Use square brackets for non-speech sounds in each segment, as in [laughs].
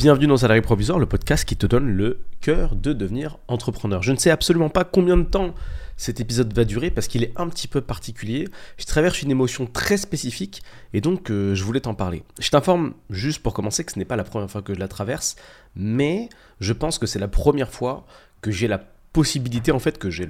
Bienvenue dans Salarié Provisoire, le podcast qui te donne le cœur de devenir entrepreneur. Je ne sais absolument pas combien de temps cet épisode va durer parce qu'il est un petit peu particulier. Je traverse une émotion très spécifique et donc euh, je voulais t'en parler. Je t'informe juste pour commencer que ce n'est pas la première fois que je la traverse, mais je pense que c'est la première fois que j'ai la possibilité, en fait, que j'ai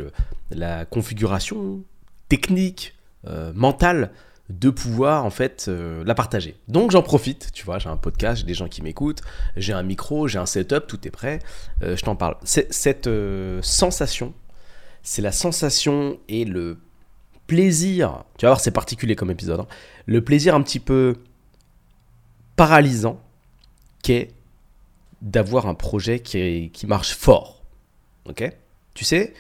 la configuration technique, euh, mentale de pouvoir en fait euh, la partager. Donc j'en profite, tu vois, j'ai un podcast, j'ai des gens qui m'écoutent, j'ai un micro, j'ai un setup, tout est prêt, euh, je t'en parle. Cette euh, sensation, c'est la sensation et le plaisir, tu vas voir c'est particulier comme épisode, hein, le plaisir un petit peu paralysant qu'est d'avoir un projet qui, qui marche fort. Ok? Tu sais,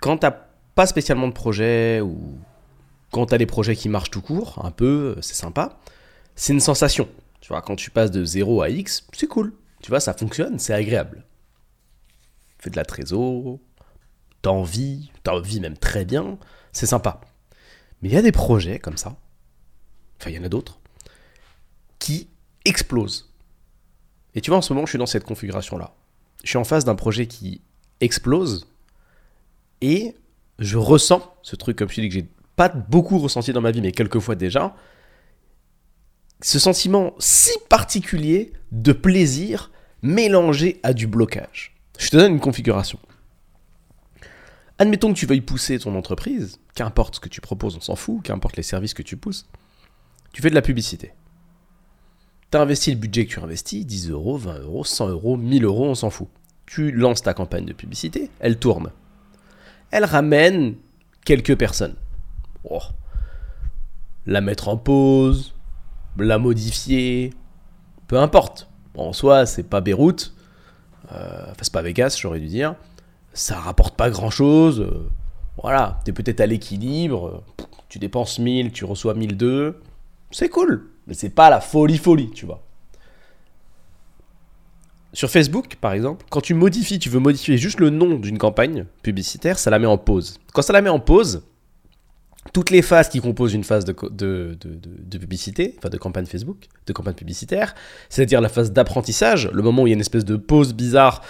quand t'as pas spécialement de projet ou quand tu as des projets qui marchent tout court, un peu, c'est sympa, c'est une sensation. Tu vois, quand tu passes de 0 à X, c'est cool. Tu vois, ça fonctionne, c'est agréable. Fais de la trésor, t'as envie, t'as envie même très bien, c'est sympa. Mais il y a des projets comme ça, enfin il y en a d'autres, qui explosent. Et tu vois, en ce moment, je suis dans cette configuration-là. Je suis en face d'un projet qui explose et je ressens ce truc, comme je dis, que j'ai pas beaucoup ressenti dans ma vie, mais quelques fois déjà, ce sentiment si particulier de plaisir mélangé à du blocage. Je te donne une configuration. Admettons que tu veuilles pousser ton entreprise, qu'importe ce que tu proposes, on s'en fout, qu'importe les services que tu pousses, tu fais de la publicité. Tu investi le budget que tu investis, 10 euros, 20 euros, 100 euros, 1000 euros, on s'en fout. Tu lances ta campagne de publicité, elle tourne. Elle ramène quelques personnes. Oh. La mettre en pause, la modifier, peu importe. En soi, c'est pas Beyrouth, euh, enfin c'est pas Vegas, j'aurais dû dire. Ça rapporte pas grand chose. Euh, voilà, t'es peut-être à l'équilibre. Tu dépenses 1000, tu reçois 1002. C'est cool, mais c'est pas la folie folie, tu vois. Sur Facebook, par exemple, quand tu modifies, tu veux modifier juste le nom d'une campagne publicitaire, ça la met en pause. Quand ça la met en pause, toutes les phases qui composent une phase de, publicité, enfin de campagne Facebook, de campagne publicitaire, c'est-à-dire la phase d'apprentissage, le moment où il y a une espèce de pause bizarre,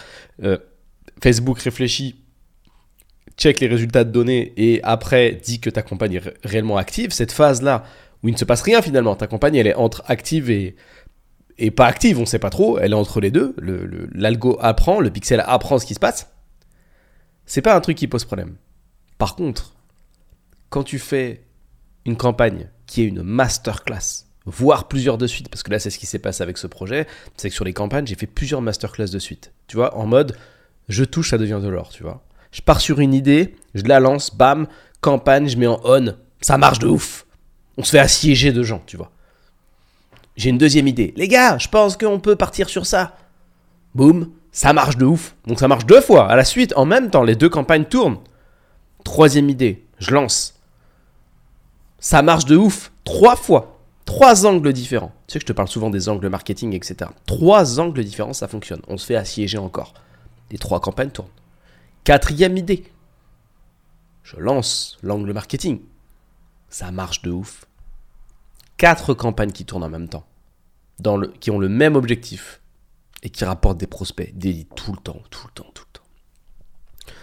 euh, Facebook réfléchit, check les résultats de données et après dit que ta campagne est réellement active, cette phase-là où il ne se passe rien finalement, ta campagne elle est entre active et, et pas active, on ne sait pas trop, elle est entre les deux, l'algo apprend, le pixel apprend ce qui se passe, c'est pas un truc qui pose problème. Par contre, quand tu fais une campagne qui est une masterclass, voire plusieurs de suite, parce que là c'est ce qui s'est passé avec ce projet, c'est que sur les campagnes j'ai fait plusieurs masterclass de suite. Tu vois, en mode je touche, ça devient de l'or, tu vois. Je pars sur une idée, je la lance, bam, campagne, je mets en on, ça marche de ouf. On se fait assiéger de gens, tu vois. J'ai une deuxième idée. Les gars, je pense qu'on peut partir sur ça. Boum, ça marche de ouf. Donc ça marche deux fois, à la suite, en même temps, les deux campagnes tournent. Troisième idée, je lance. Ça marche de ouf. Trois fois. Trois angles différents. Tu sais que je te parle souvent des angles marketing, etc. Trois angles différents, ça fonctionne. On se fait assiéger encore. Les trois campagnes tournent. Quatrième idée. Je lance l'angle marketing. Ça marche de ouf. Quatre campagnes qui tournent en même temps. Qui ont le même objectif. Et qui rapportent des prospects, des leads tout le temps, tout le temps, tout le temps.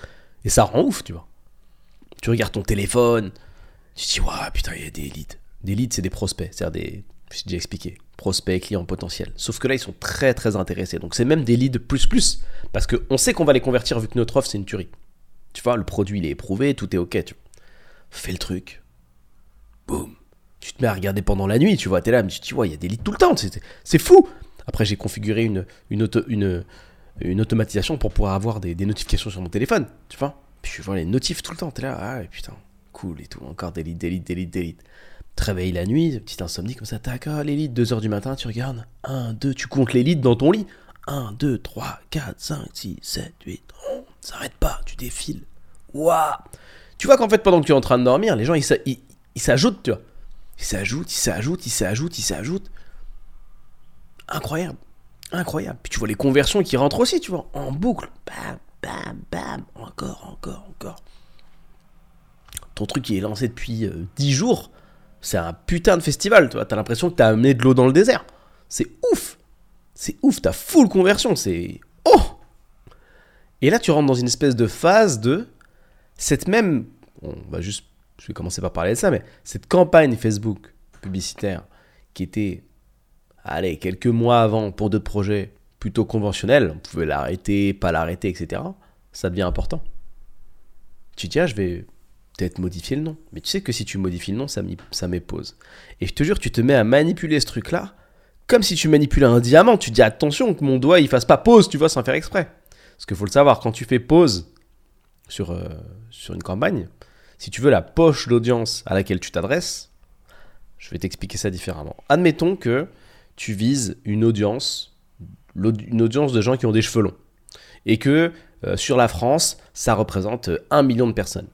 Et ça rend ouf, tu vois. Tu regardes ton téléphone, tu te dis, waouh, putain, il y a des leads. Des leads, c'est des prospects, c'est-à-dire des. J'ai déjà expliqué. Prospects, clients potentiels. Sauf que là, ils sont très très intéressés. Donc c'est même des leads plus plus. Parce qu'on sait qu'on va les convertir vu que notre offre, c'est une tuerie. Tu vois, le produit, il est éprouvé, tout est ok. Tu Fais le truc. Boum. Tu te mets à regarder pendant la nuit, tu vois, t'es là, mais tu te dis, il y a des leads tout le temps. C'est fou. Après, j'ai configuré une, une, une, une, automatisation pour pouvoir avoir des, des, notifications sur mon téléphone, tu vois. Puis je vois les notifs tout le temps, t'es là, ah putain, cool et tout. Encore d'élite, d'élite, d'élite, d'élite. Te réveilles la nuit, petite insomnie comme ça, tac, ah, l'élite, 2h du matin, tu regardes. 1, 2, tu comptes l'élite dans ton lit. 1, 2, 3, 4, 5, 6, 7, 8, 11. S'arrête pas, tu défiles. Waouh Tu vois qu'en fait, pendant que tu es en train de dormir, les gens, ils s'ajoutent, tu vois. Ils s'ajoutent, ils s'ajoutent, ils s'ajoutent, ils s'ajoutent. Incroyable. Incroyable. Puis tu vois les conversions qui rentrent aussi, tu vois, en boucle. Bam, bam, bam. Encore, encore, encore ton truc qui est lancé depuis 10 euh, jours, c'est un putain de festival, tu vois. T'as l'impression que t'as amené de l'eau dans le désert. C'est ouf. c'est ouf, t'as full conversion, c'est... Oh Et là, tu rentres dans une espèce de phase de cette même... On va juste... Je vais commencer par parler de ça, mais cette campagne Facebook publicitaire qui était, allez, quelques mois avant pour d'autres projets plutôt conventionnels, on pouvait l'arrêter, pas l'arrêter, etc., ça devient important. Tu dis, ah, je vais peut-être modifier le nom. Mais tu sais que si tu modifies le nom, ça, ça m'épose. Et je te jure, tu te mets à manipuler ce truc-là comme si tu manipulais un diamant. Tu dis, attention que mon doigt, il fasse pas pause, tu vois, sans faire exprès. Parce qu'il faut le savoir, quand tu fais pause sur, euh, sur une campagne, si tu veux la poche d'audience à laquelle tu t'adresses, je vais t'expliquer ça différemment. Admettons que tu vises une audience, une audience de gens qui ont des cheveux longs, et que euh, sur la France, ça représente un million de personnes.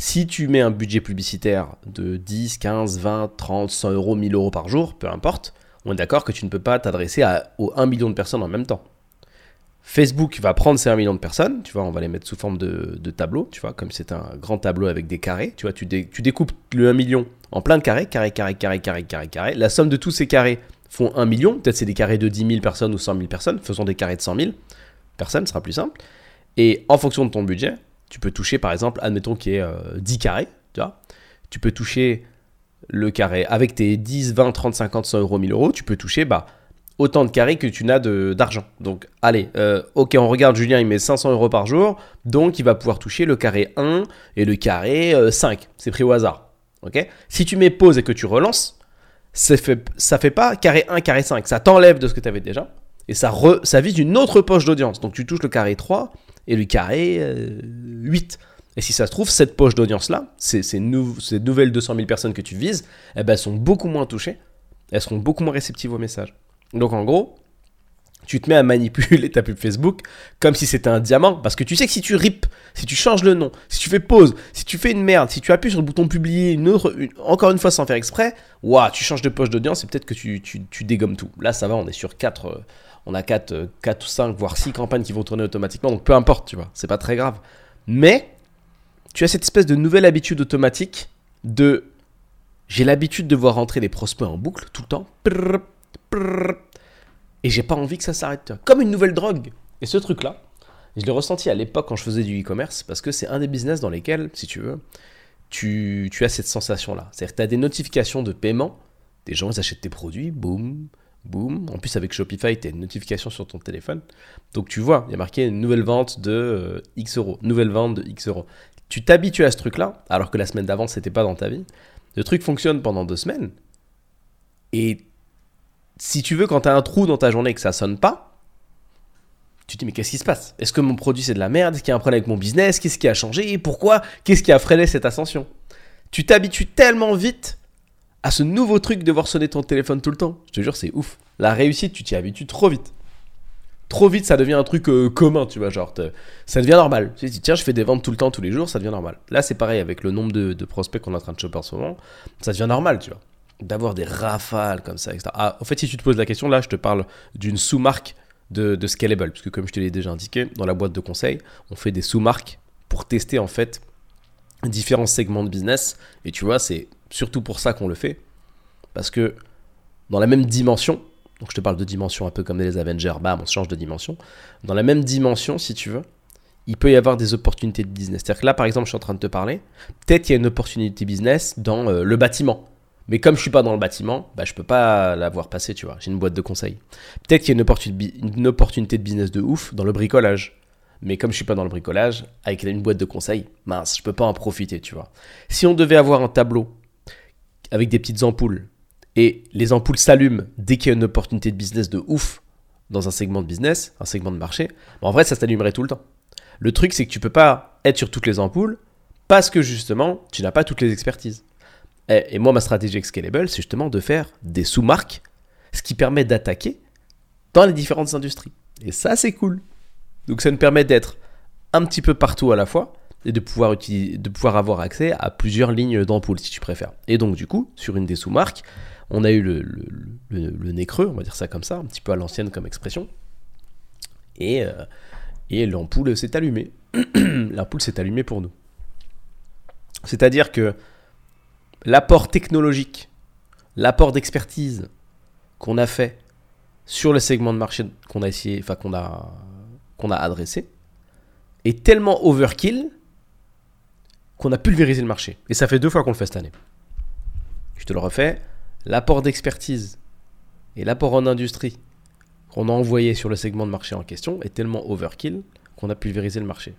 Si tu mets un budget publicitaire de 10, 15, 20, 30, 100 euros, 1000 euros par jour, peu importe, on est d'accord que tu ne peux pas t'adresser aux 1 million de personnes en même temps. Facebook va prendre ces 1 million de personnes, tu vois, on va les mettre sous forme de, tableau, tu vois, comme c'est un grand tableau avec des carrés, tu vois, tu, tu découpes le 1 million en plein de carrés, carré, carré, carré, carré, carré, carré. La somme de tous ces carrés font 1 million, peut-être c'est des carrés de 10 000 personnes ou 100 000 personnes, faisons des carrés de 100 000 personnes, ce sera plus simple. Et en fonction de ton budget, tu peux toucher par exemple, admettons qu'il y ait 10 euh, carrés, tu vois, tu peux toucher le carré avec tes 10, 20, 30, 50, 100 euros, 1000 euros, tu peux toucher bah, autant de carrés que tu n'as d'argent. Donc, allez, euh, ok, on regarde, Julien, il met 500 euros par jour, donc il va pouvoir toucher le carré 1 et le carré 5. Euh, C'est pris au hasard. ok si tu mets pause et que tu relances, ça fait, ça fait pas carré 1, carré 5. Ça t'enlève de ce que tu avais déjà et ça, ça vise une autre poche d'audience. Donc, tu touches le carré 3 et le carré 8. Euh, et si ça se trouve, cette poche d'audience-là, ces, ces, nouvelles 200 000 personnes que tu vises, eh ben, elles sont beaucoup moins touchées, elles seront beaucoup moins réceptives au message. Donc en gros, tu te mets à manipuler [laughs] ta pub Facebook comme si c'était un diamant. Parce que tu sais que si tu rip, si tu changes le nom, si tu fais pause, si tu fais une merde, si tu appuies sur le bouton publier une autre, encore une fois sans faire exprès, waouh, tu changes de poche d'audience et peut-être que tu, tu, dégommes tout. Là, ça va, on est sur 4, euh, on a 4, 4 ou 5, voire 6 campagnes qui vont tourner automatiquement. Donc peu importe, tu vois, c'est pas très grave. Mais tu as cette espèce de nouvelle habitude automatique de j'ai l'habitude de voir rentrer des prospects en boucle tout le temps. et j'ai pas envie que ça s'arrête. Comme une nouvelle drogue. Et ce truc-là, je l'ai ressenti à l'époque quand je faisais du e-commerce, parce que c'est un des business dans lesquels, si tu veux, tu, tu as cette sensation-là. C'est-à-dire que tu as des notifications de paiement, des gens ils achètent tes produits, boum, boum. En plus, avec Shopify, tu as une notification sur ton téléphone. Donc tu vois, il y a marqué une nouvelle vente de euh, X euros, nouvelle vente de X euros tu t'habitues à ce truc-là, alors que la semaine d'avant, c'était pas dans ta vie. Le truc fonctionne pendant deux semaines. Et si tu veux, quand tu as un trou dans ta journée et que ça sonne pas, tu te dis mais qu'est-ce qui se passe? Est-ce que mon produit c'est de la merde? Est-ce qu'il y a un problème avec mon business? Qu'est-ce qui a changé? Pourquoi? Qu'est-ce qui a freiné cette ascension? Tu t'habitues tellement vite à ce nouveau truc de voir sonner ton téléphone tout le temps. Je te jure, c'est ouf. La réussite, tu t'y habitues trop vite trop vite, ça devient un truc euh, commun, tu vois, genre, ça devient normal. Tu dis, tiens, je fais des ventes tout le temps, tous les jours, ça devient normal. Là, c'est pareil avec le nombre de, prospects qu'on est en train de choper en ce moment, ça devient normal, tu vois. D'avoir des rafales comme ça, etc. Ah, en fait, si tu te poses la question, là, je te parle d'une sous-marque de, de Scalable, puisque comme je te l'ai déjà indiqué, dans la boîte de conseil, on fait des sous-marques pour tester, en fait, différents segments de business. Et tu vois, c'est surtout pour ça qu'on le fait. Parce que dans la même dimension, donc je te parle de dimension un peu comme les Avengers, bam, on change de dimension. Dans la même dimension, si tu veux, il peut y avoir des opportunités de business. C'est-à-dire que là, par exemple, je suis en train de te parler, peut-être qu'il y a une opportunité business dans euh, le bâtiment. Mais comme je suis pas dans le bâtiment, bah, je peux pas la voir passer, tu vois. J'ai une boîte de conseils. Peut-être qu'il y a une, une opportunité de business de ouf dans le bricolage. Mais comme je suis pas dans le bricolage, avec une boîte de conseils, mince, je peux pas en profiter, tu vois. Si on devait avoir un tableau avec des petites ampoules et les ampoules s'allument dès qu'il y a une opportunité de business de ouf dans un segment de business, un segment de marché, en vrai, ça s'allumerait tout le temps. Le truc, c'est que tu peux pas être sur toutes les ampoules parce que justement, tu n'as pas toutes les expertises. Et, moi, ma stratégie Scalable, c'est justement de faire des sous-marques, ce qui permet d'attaquer dans les différentes industries. Et ça, c'est cool. Donc, ça nous permet d'être un petit peu partout à la fois et de pouvoir, utiliser, de pouvoir avoir accès à plusieurs lignes d'ampoules, si tu préfères. Et donc, du coup, sur une des sous-marques, on a eu le, nez creux, on va dire ça comme ça, un petit peu à l'ancienne comme expression. Et, euh, et l'ampoule s'est allumée. [clears throat] l'ampoule s'est allumée pour nous. C'est-à-dire que l'apport technologique, l'apport d'expertise qu'on a fait sur le segment de marché qu'on a essayé, enfin qu'on a, qu'on a adressé, est tellement overkill qu'on a pulvérisé le marché. Et ça fait deux fois qu'on le fait cette année. Je te le refais. L'apport d'expertise et l'apport en industrie qu'on a envoyé sur le segment de marché en question est tellement overkill qu'on a pulvérisé le marché.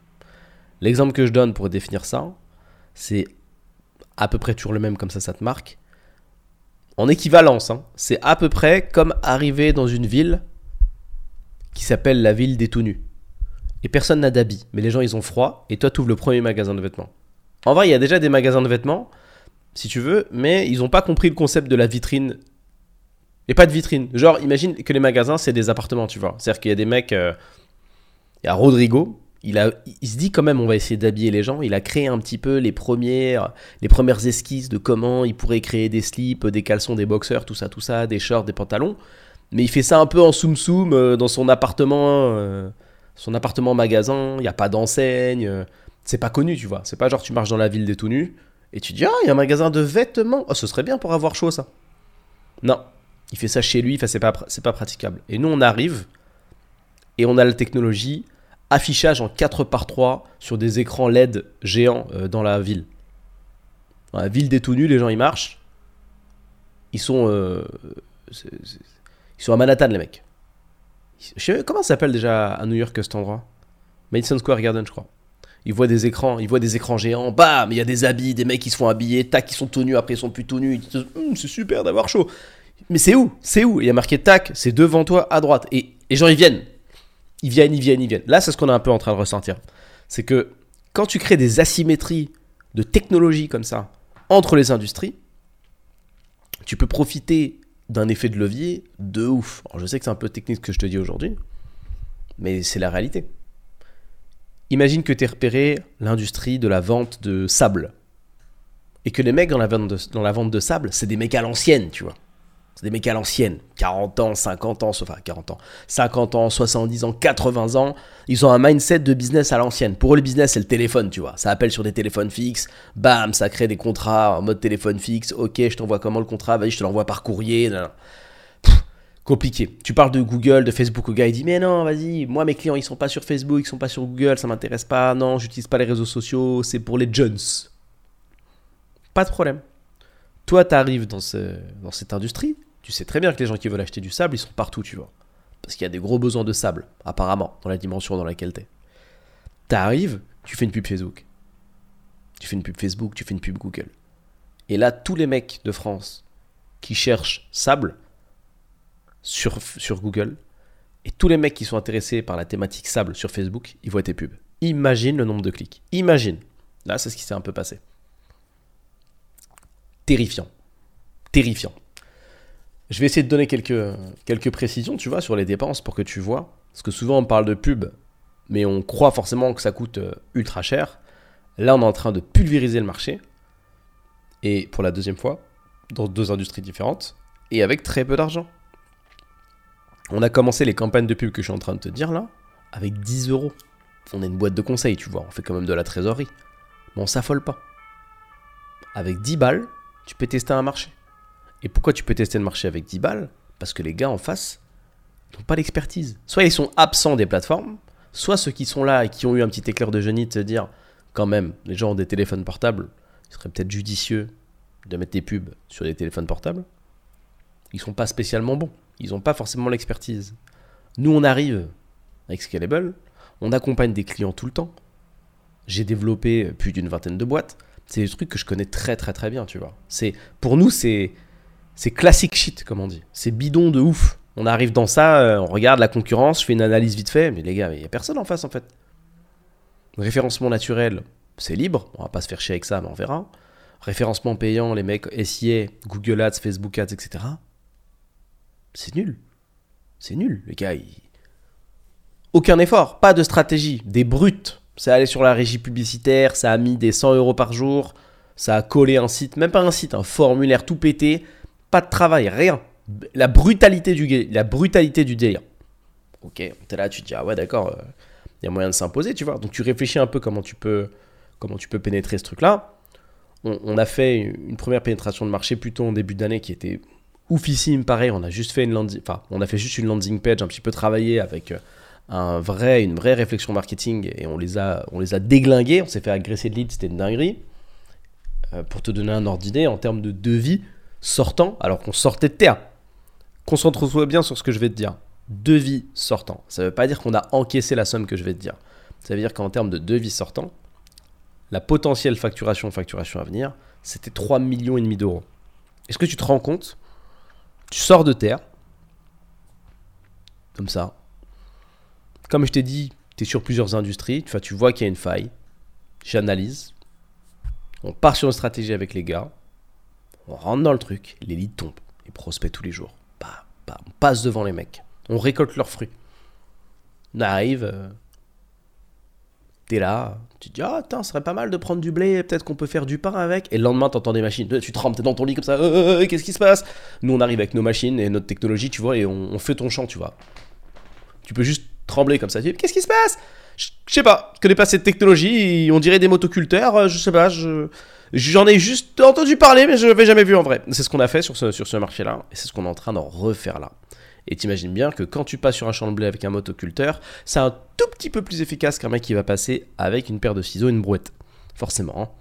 L'exemple que je donne pour définir ça, c'est à peu près toujours le même, comme ça ça te marque. En équivalence, hein, c'est à peu près comme arriver dans une ville qui s'appelle la ville des tout nus. Et personne n'a d'habits, mais les gens ils ont froid, et toi tu ouvres le premier magasin de vêtements. En vrai, il y a déjà des magasins de vêtements, si tu veux, mais ils n'ont pas compris le concept de la vitrine. Et pas de vitrine. Genre, imagine que les magasins, c'est des appartements, tu vois. C'est-à-dire qu'il y a des mecs. Euh, il y a Rodrigo, il, a, il se dit quand même on va essayer d'habiller les gens. Il a créé un petit peu les premières, les premières esquisses de comment il pourrait créer des slips, des caleçons, des boxers, tout ça, tout ça, des shorts, des pantalons. Mais il fait ça un peu en soum soum euh, dans son appartement, euh, son appartement magasin. Il n'y a pas d'enseigne. C'est pas connu, tu vois. C'est pas genre tu marches dans la ville des tout nus et tu dis ah il y a un magasin de vêtements. Oh, ce serait bien pour avoir chaud ça. Non, il fait ça chez lui. Enfin c'est pas praticable. Et nous on arrive et on a la technologie affichage en 4 par 3 sur des écrans LED géants euh, dans la ville. Dans la ville des tout les gens ils marchent. Ils sont, euh, à Manhattan, les mecs. Comment ça s'appelle déjà à New York cet endroit? Madison Square Garden, je crois. Ils voient des écrans, ils voient des écrans géants. Bam, il y a des habits, des mecs qui se font habiller, tac, ils sont tout nus, après ils sont plus tout nus. Hum, c'est super d'avoir chaud. Mais c'est où? C'est où? Il y a marqué tac, c'est devant toi à droite. Et les gens ils viennent ils viennent, ils viennent, ils viennent. Là, c'est ce qu'on est un peu en train de ressentir. C'est que quand tu crées des asymétries de technologie comme ça entre les industries, tu peux profiter d'un effet de levier de ouf. Alors, je sais que c'est un peu technique ce que je te dis aujourd'hui, mais c'est la réalité. Imagine que tu es repéré l'industrie de la vente de sable. Et que les mecs dans la vente de, dans la vente de sable, c'est des mecs à l'ancienne, tu vois. C'est des mecs à l'ancienne, 40 ans, 50 ans, enfin 40 ans, 50 ans, 70 ans, 80 ans. Ils ont un mindset de business à l'ancienne. Pour eux, le business, c'est le téléphone, tu vois. Ça appelle sur des téléphones fixes, bam, ça crée des contrats en mode téléphone fixe. Ok, je t'envoie comment le contrat? Vas-y, je te l'envoie par courrier. Compliqué. Tu parles de Google, de Facebook, au gars il dit mais non, vas-y, moi mes clients ils sont pas sur Facebook, ils sont pas sur Google, ça m'intéresse pas. Non, j'utilise pas les réseaux sociaux, c'est pour les jeunes. Pas de problème. Toi, tu arrives dans, dans cette industrie, tu sais très bien que les gens qui veulent acheter du sable, ils sont partout, tu vois. Parce qu'il y a des gros besoins de sable, apparemment, dans la dimension dans laquelle t'es. T'arrives, tu fais une pub Facebook. Tu fais une pub Facebook, tu fais une pub Google. Et là, tous les mecs de France qui cherchent sable sur, Google, et tous les mecs qui sont intéressés par la thématique sable sur Facebook, ils voient tes pubs. Imagine le nombre de clics. Imagine. Là, c'est ce qui s'est un peu passé. Terrifiant. Terrifiant. Je vais essayer de donner quelques, quelques précisions, tu vois, sur les dépenses pour que tu vois. Parce que souvent on parle de pub, mais on croit forcément que ça coûte euh, ultra cher. Là, on est en train de pulvériser le marché. Et pour la deuxième fois, dans deux industries différentes, et avec très peu d'argent. On a commencé les campagnes de pub que je suis en train de te dire là, avec 10 euros. On est une boîte de conseils, tu vois, on fait quand même de la trésorerie. Mais on s'affole pas. Avec 10 balles, tu peux tester un marché. Et pourquoi tu peux tester le marché avec 10 balles? Parce que les gars en face n'ont pas l'expertise. Soit ils sont absents des plateformes, soit ceux qui sont là et qui ont eu un petit éclair de génie de dire quand même, les gens ont des téléphones portables, il serait peut-être judicieux de mettre des pubs sur des téléphones portables. Ils sont pas spécialement bons. Ils n'ont pas forcément l'expertise. Nous, on arrive avec Scalable, on accompagne des clients tout le temps. J'ai développé plus d'une vingtaine de boîtes. C'est des trucs que je connais très très très bien, tu vois. C'est pour nous c'est c'est classique shit, comme on dit. C'est bidon de ouf. On arrive dans ça, euh, on regarde la concurrence, je fais une analyse vite fait, mais les gars, il n'y a personne en face en fait. Référencement naturel, c'est libre, on va pas se faire chier avec ça, mais on verra. Référencement payant, les mecs SIA, Google Ads, Facebook Ads, etc. C'est nul. C'est nul, les gars. Aucun effort, pas de stratégie, des brutes. C'est allé sur la régie publicitaire, ça a mis des 100 euros par jour, ça a collé un site, même pas un site, un formulaire tout pété pas de travail, rien. La brutalité du, la brutalité du délire. Ok, t'es là, tu te dis, ah ouais, d'accord, il euh, y a moyen de s'imposer, tu vois. Donc tu réfléchis un peu comment tu peux, comment tu peux pénétrer ce truc-là. On, a fait une première pénétration de marché plutôt en début d'année qui était oufissime, pareil, on a juste fait une landing, enfin, on a fait juste une landing page un petit peu travaillée avec euh, un vrai, une vraie réflexion marketing et on les a, on les a déglingués, on s'est fait agresser de leads, c'était une dinguerie. Euh, pour te donner un ordre d'idée, en termes de devis sortant, alors qu'on sortait de terre. Concentre-toi bien sur ce que je vais te dire. Devis sortant. Ça ne veut pas dire qu'on a encaissé la somme que je vais te dire. Ça veut dire qu'en termes de devis sortant, la potentielle facturation, facturation à venir, c'était 3 millions et demi d'euros. Est-ce que tu te rends compte Tu sors de terre, comme ça. Comme je t'ai dit, tu es sur plusieurs industries, tu vois qu'il y a une faille. J'analyse. On part sur une stratégie avec les gars. On rentre dans le truc, les leads tombent. Les prospects tous les jours. Bah, bah, on passe devant les mecs. On récolte leurs fruits. On arrive, euh, T'es là, tu te dis, ah, attends, ce serait pas mal de prendre du blé, peut-être qu'on peut faire du pain avec. Et le lendemain, t'entends des machines. Tu trembles, t'es dans ton lit comme ça, euh, euh, euh, qu'est-ce qui se passe? Nous, on arrive avec nos machines et notre technologie, tu vois, et on, fait ton champ, tu vois. Tu peux juste trembler comme ça. Qu'est-ce qui se passe? Je sais pas, je connais pas cette technologie, on dirait des motoculteurs, je sais pas, je. J'en ai juste entendu parler, mais je l'avais jamais vu en vrai. C'est ce qu'on a fait sur ce, sur ce marché-là, et c'est ce qu'on est en train d'en refaire là. Et t'imagines bien que quand tu passes sur un champ de blé avec un motoculteur, c'est un tout petit peu plus efficace qu'un mec qui va passer avec une paire de ciseaux et une brouette. Forcément.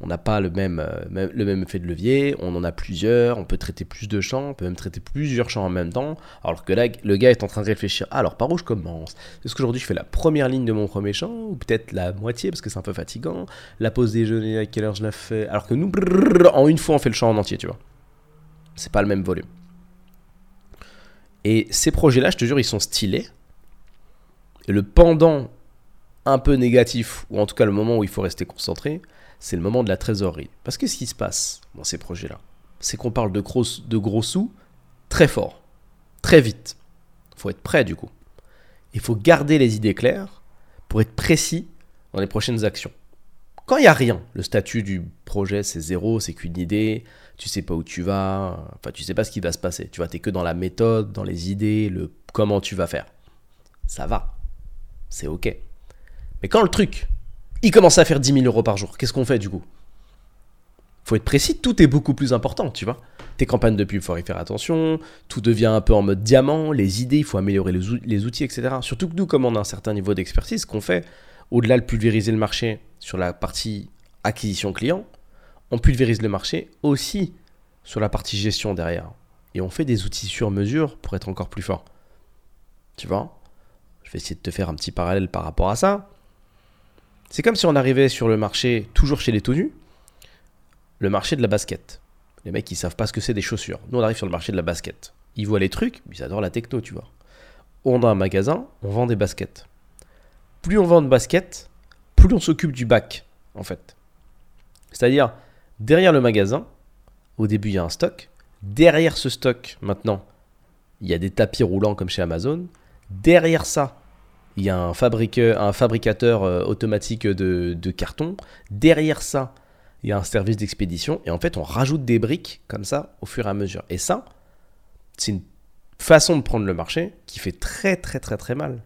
On n'a pas le même, euh, effet de levier, on en a plusieurs, on peut traiter plus de champs, on peut même traiter plusieurs champs en même temps, alors que là, le gars est en train de réfléchir, ah, alors par où je commence? Est-ce qu'aujourd'hui je fais la première ligne de mon premier champ, ou peut-être la moitié, parce que c'est un peu fatigant, la pause déjeuner, à quelle heure je la fais Alors que nous, en une fois, on fait le champ en entier, tu vois? C'est pas le même volume. Et ces projets-là, je te jure, ils sont stylés. Et le pendant un peu négatif, ou en tout cas le moment où il faut rester concentré, c'est le moment de la trésorerie. Parce que ce qui se passe dans ces projets-là, c'est qu'on parle de gros, de gros sous très fort, très vite. Il faut être prêt du coup. Il faut garder les idées claires pour être précis dans les prochaines actions. Quand il n'y a rien, le statut du projet c'est zéro, c'est qu'une idée, tu sais pas où tu vas, enfin tu sais pas ce qui va se passer. Tu vois, es que dans la méthode, dans les idées, le comment tu vas faire. Ça va, c'est ok. Mais quand le truc, il commence à faire 10 000 euros par jour, qu'est-ce qu'on fait du coup? Faut être précis, tout est beaucoup plus important, tu vois. Tes campagnes de pub, faut y faire attention, tout devient un peu en mode diamant, les idées, il faut améliorer les outils, etc. Surtout que nous, comme on a un certain niveau d'expertise, qu'on fait, au-delà de pulvériser le marché sur la partie acquisition client, on pulvérise le marché aussi sur la partie gestion derrière. Et on fait des outils sur mesure pour être encore plus fort. Tu vois? Je vais essayer de te faire un petit parallèle par rapport à ça. C'est comme si on arrivait sur le marché, toujours chez les tenus, le marché de la basket. Les mecs, ils savent pas ce que c'est des chaussures. Nous, on arrive sur le marché de la basket. Ils voient les trucs, ils adorent la techno, tu vois. On a un magasin, on vend des baskets plus on vend de baskets, plus on s'occupe du bac, en fait. C'est-à-dire, derrière le magasin, au début, il y a un stock. Derrière ce stock, maintenant, il y a des tapis roulants comme chez Amazon. Derrière ça, il y a un, un fabricateur euh, automatique de, de carton. Derrière ça, il y a un service d'expédition. Et en fait, on rajoute des briques comme ça au fur et à mesure. Et ça, c'est une façon de prendre le marché qui fait très très très très mal.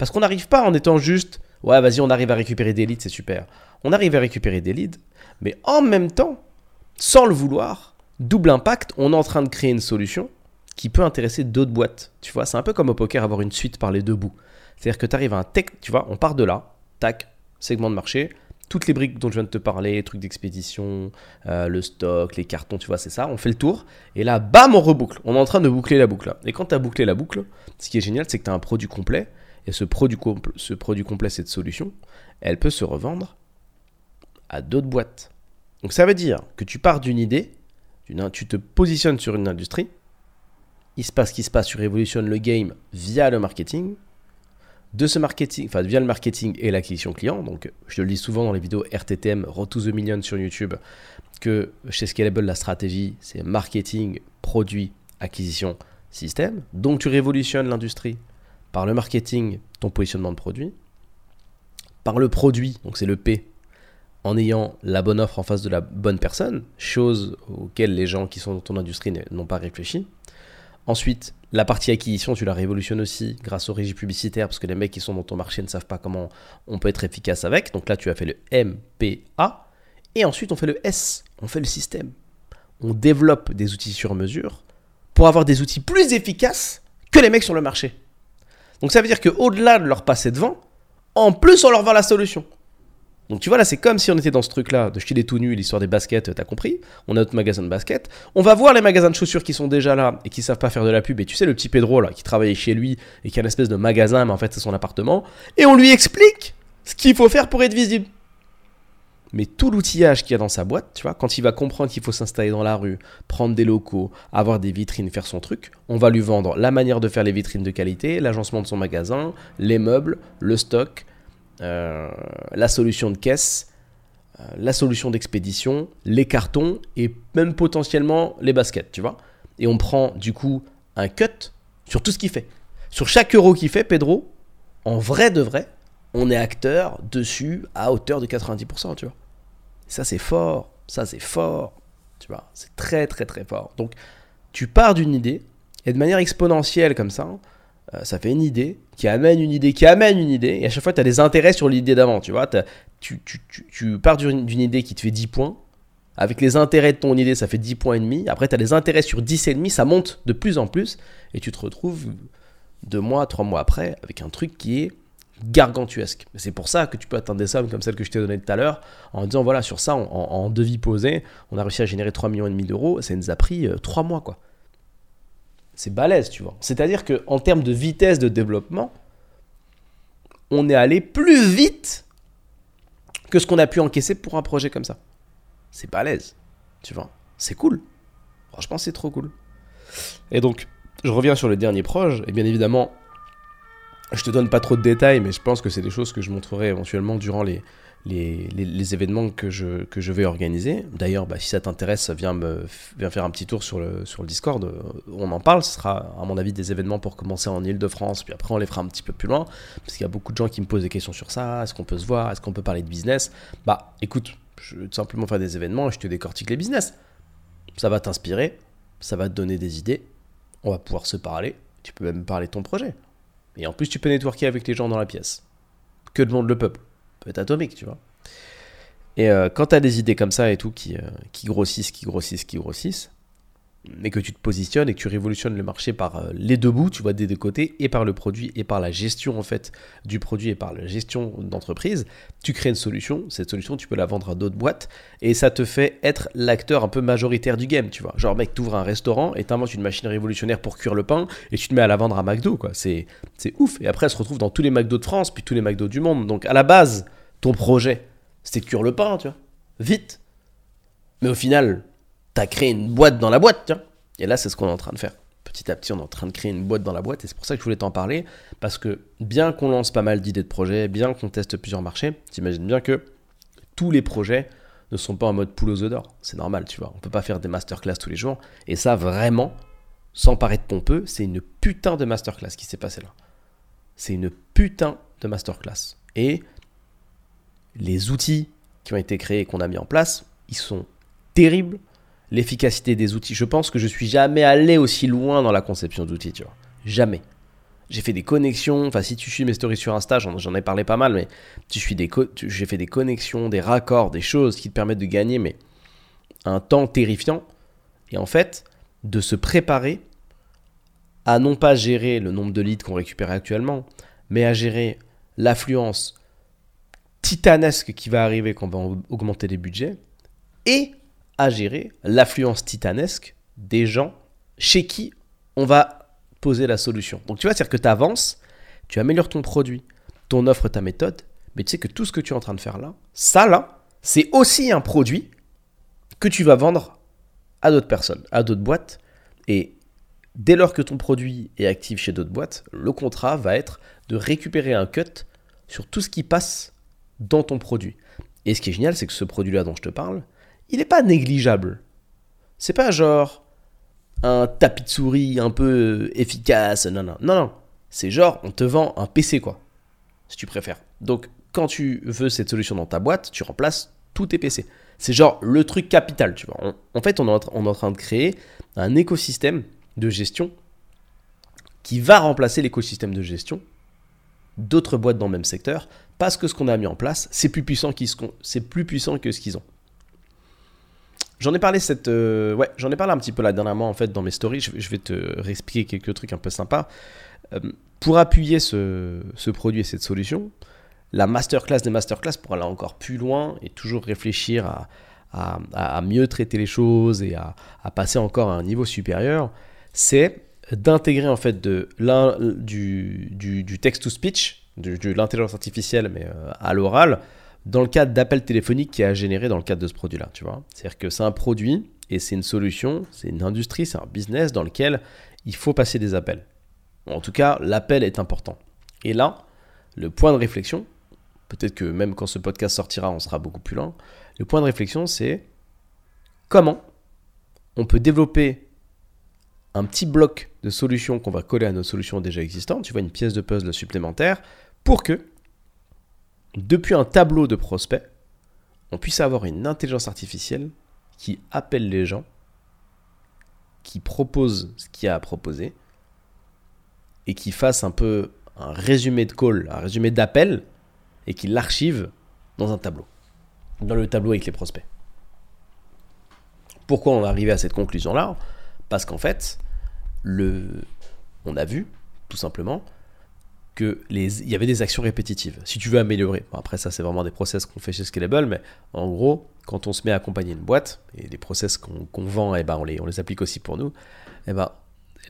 Parce qu'on n'arrive pas en étant juste, ouais, vas-y, on arrive à récupérer des leads, c'est super. On arrive à récupérer des leads, mais en même temps, sans le vouloir, double impact, on est en train de créer une solution qui peut intéresser d'autres boîtes. Tu vois, c'est un peu comme au poker, avoir une suite par les deux bouts. C'est-à-dire que tu arrives à un tech, tu vois, on part de là, tac, segment de marché, toutes les briques dont je viens de te parler, trucs d'expédition, euh, le stock, les cartons, tu vois, c'est ça. On fait le tour. Et là, bam, on reboucle. On est en train de boucler la boucle. Et quand tu as bouclé la boucle, ce qui est génial, c'est que tu as un produit complet et ce produit, ce produit complet, cette solution, elle peut se revendre à d'autres boîtes. Donc ça veut dire que tu pars d'une idée, tu te positionnes sur une industrie, il se passe ce qui se passe, tu révolutionnes le game via le marketing, de ce marketing, enfin via le marketing et l'acquisition client. Donc je le dis souvent dans les vidéos RTTM, Road the Million sur YouTube, que chez Scalable, la stratégie, c'est marketing, produit, acquisition, système. Donc tu révolutionnes l'industrie par le marketing, ton positionnement de produit, par le produit, donc c'est le P, en ayant la bonne offre en face de la bonne personne, chose auxquelles les gens qui sont dans ton industrie n'ont pas réfléchi. Ensuite, la partie acquisition, tu la révolutionnes aussi grâce aux régies publicitaires, parce que les mecs qui sont dans ton marché ne savent pas comment on peut être efficace avec. Donc là, tu as fait le MPA. Et ensuite, on fait le S, on fait le système. On développe des outils sur mesure pour avoir des outils plus efficaces que les mecs sur le marché. Donc ça veut dire qu'au-delà de leur passer devant, en plus on leur vend la solution. Donc tu vois, là, c'est comme si on était dans ce truc-là, de jeter des tout nus, l'histoire des baskets, t'as compris On a notre magasin de baskets. On va voir les magasins de chaussures qui sont déjà là et qui savent pas faire de la pub. Et tu sais, le petit Pedro, là, qui travaillait chez lui et qui a une espèce de magasin, mais en fait, c'est son appartement. Et on lui explique ce qu'il faut faire pour être visible. Mais tout l'outillage qu'il y a dans sa boîte, tu vois, quand il va comprendre qu'il faut s'installer dans la rue, prendre des locaux, avoir des vitrines, faire son truc, on va lui vendre la manière de faire les vitrines de qualité, l'agencement de son magasin, les meubles, le stock, euh, la solution de caisse, euh, la solution d'expédition, les cartons et même potentiellement les baskets, tu vois. Et on prend du coup un cut sur tout ce qu'il fait. Sur chaque euro qu'il fait, Pedro, en vrai de vrai, on est acteur dessus à hauteur de 90%, tu vois. Ça c'est fort, ça c'est fort, tu vois. C'est très très très fort. Donc tu pars d'une idée et de manière exponentielle comme ça, euh, ça fait une idée qui amène une idée qui amène une idée, et à chaque fois, tu as des intérêts sur l'idée d'avant, tu vois. Tu, tu, pars d'une idée qui te fait 10 points, avec les intérêts de ton idée, ça fait 10 points et demi, après, tu as des intérêts sur 10 et demi, ça monte de plus en plus, et tu te retrouves deux mois, trois mois après, avec un truc qui est gargantuesque. C'est pour ça que tu peux atteindre des sommes comme celle que je t'ai donnée tout à l'heure, en disant, voilà, sur ça, en, devis posé, on a réussi à générer 3 millions et demi d'euros, ça nous a pris 3 euh, mois, quoi c'est balèze, tu vois. C'est-à-dire qu'en termes de vitesse de développement, on est allé plus vite que ce qu'on a pu encaisser pour un projet comme ça. C'est balèze, tu vois. C'est cool. Franchement, c'est trop cool. Et donc, je reviens sur le dernier projet, et bien évidemment, je te donne pas trop de détails, mais je pense que c'est des choses que je montrerai éventuellement durant les, les, événements que je, que je vais organiser. D'ailleurs, bah, si ça t'intéresse, viens, viens faire un petit tour sur le, sur le Discord. On en parle. Ce sera, à mon avis, des événements pour commencer en Ile-de-France. Puis après, on les fera un petit peu plus loin. Parce qu'il y a beaucoup de gens qui me posent des questions sur ça. Est-ce qu'on peut se voir? Est-ce qu'on peut parler de business? Bah, écoute, je vais tout simplement faire des événements et je te décortique les business. Ça va t'inspirer. Ça va te donner des idées. On va pouvoir se parler. Tu peux même parler de ton projet. Et en plus, tu peux networker avec les gens dans la pièce. Que demande le peuple? Peut être atomique, tu vois. Et euh, quand tu as des idées comme ça et tout qui, euh, qui grossissent, qui grossissent, qui grossissent, mais que tu te positionnes et que tu révolutionnes le marché par euh, les deux bouts, tu vois, des deux côtés, et par le produit et par la gestion en fait du produit et par la gestion d'entreprise, tu crées une solution. Cette solution, tu peux la vendre à d'autres boîtes et ça te fait être l'acteur un peu majoritaire du game, tu vois. Genre, mec, tu ouvres un restaurant et t'inventes une machine révolutionnaire pour cuire le pain et tu te mets à la vendre à McDo, quoi. C'est ouf. Et après, elle se retrouve dans tous les McDo de France, puis tous les McDo du monde. Donc, à la base, ton projet, c'était de cuire le pain, tu vois. Vite. Mais au final, t'as créé une boîte dans la boîte, tiens. Et là, c'est ce qu'on est en train de faire. Petit à petit, on est en train de créer une boîte dans la boîte. Et c'est pour ça que je voulais t'en parler. Parce que bien qu'on lance pas mal d'idées de projets, bien qu'on teste plusieurs marchés, t'imagines bien que tous les projets ne sont pas en mode poule aux œufs d'or. C'est normal, tu vois. On peut pas faire des masterclass tous les jours. Et ça, vraiment, sans paraître pompeux, c'est une putain de masterclass qui s'est passé là. C'est une putain de masterclass. Et les outils qui ont été créés et qu'on a mis en place, ils sont terribles l'efficacité des outils. Je pense que je suis jamais allé aussi loin dans la conception d'outils, tu vois. Jamais. J'ai fait des connexions, enfin si tu suis mes stories sur Insta, j'en ai parlé pas mal, mais j'ai fait des connexions, des raccords, des choses qui te permettent de gagner, mais un temps terrifiant. Et en fait, de se préparer à non pas gérer le nombre de leads qu'on récupère actuellement, mais à gérer l'affluence titanesque qui va arriver quand on va augmenter les budgets, et à gérer l'affluence titanesque des gens chez qui on va poser la solution. Donc tu vois, c'est-à-dire que tu avances, tu améliores ton produit, ton offre, ta méthode, mais tu sais que tout ce que tu es en train de faire là, ça là, c'est aussi un produit que tu vas vendre à d'autres personnes, à d'autres boîtes. Et dès lors que ton produit est actif chez d'autres boîtes, le contrat va être de récupérer un cut sur tout ce qui passe dans ton produit. Et ce qui est génial, c'est que ce produit-là dont je te parle, il n'est pas négligeable. C'est pas genre un tapis de souris un peu efficace. Non, non, non, non. C'est genre, on te vend un PC, quoi. Si tu préfères. Donc, quand tu veux cette solution dans ta boîte, tu remplaces tous tes PC. C'est genre le truc capital, tu vois. en fait, on est, en train de créer un écosystème de gestion qui va remplacer l'écosystème de gestion d'autres boîtes dans le même secteur parce que ce qu'on a mis en place, c'est plus puissant, c'est plus puissant que ce qu'ils ont. J'en ai parlé cette, euh, ouais, j'en ai parlé un petit peu là dernièrement en fait dans mes stories. Je, vais te réexpliquer quelques trucs un peu sympas. Euh, pour appuyer ce, ce, produit et cette solution, la masterclass des masterclass pour aller encore plus loin et toujours réfléchir à, à, mieux traiter les choses et à, à, passer encore à un niveau supérieur, c'est d'intégrer en fait de du, du, du text-to-speech, de, l'intelligence artificielle mais euh, à l'oral, dans le cadre d'appels téléphoniques qui a généré dans le cadre de ce produit-là, tu vois. C'est-à-dire que c'est un produit et c'est une solution, c'est une industrie, c'est un business dans lequel il faut passer des appels. En tout cas, l'appel est important. Et là, le point de réflexion, peut-être que même quand ce podcast sortira, on sera beaucoup plus loin, le point de réflexion, c'est comment on peut développer un petit bloc de solutions qu'on va coller à nos solutions déjà existantes, tu vois, une pièce de puzzle supplémentaire, pour que depuis un tableau de prospects, on puisse avoir une intelligence artificielle qui appelle les gens, qui propose ce qu'il y a à proposer, et qui fasse un peu un résumé de call, un résumé d'appel, et qui l'archive dans un tableau, dans le tableau avec les prospects. Pourquoi on est arrivé à cette conclusion-là? Parce qu'en fait, le... on a vu, tout simplement, il y avait des actions répétitives. Si tu veux améliorer, après ça c'est vraiment des process qu'on fait chez Scalable, mais en gros, quand on se met à accompagner une boîte, et les process qu'on vend, et eh ben, on, les, on les applique aussi pour nous, et eh ben,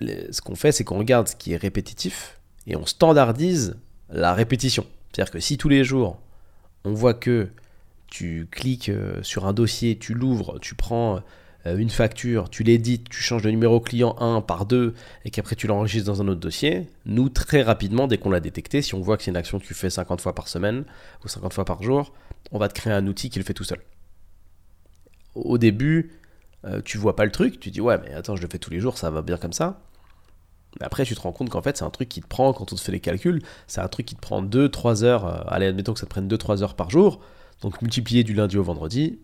ce qu'on fait c'est qu'on regarde ce qui est répétitif, et on standardise la répétition. C'est-à-dire que si tous les jours, on voit que tu cliques euh, sur un dossier, tu l'ouvres, tu prends une facture, tu l'édites, tu changes de numéro client 1 par 2 et qu'après tu l'enregistres dans un autre dossier, nous très rapidement, dès qu'on l'a détecté, si on voit que c'est une action que tu fais 50 fois par semaine ou 50 fois par jour, on va te créer un outil qui le fait tout seul. Au début, euh, tu vois pas le truc, tu dis ouais mais attends je le fais tous les jours, ça va bien comme ça. Mais après tu te rends compte qu'en fait c'est un truc qui te prend, quand on te fait les calculs, c'est un truc qui te prend 2-3 heures, euh, allez admettons que ça te prenne 2-3 heures par jour, donc multiplié du lundi au vendredi,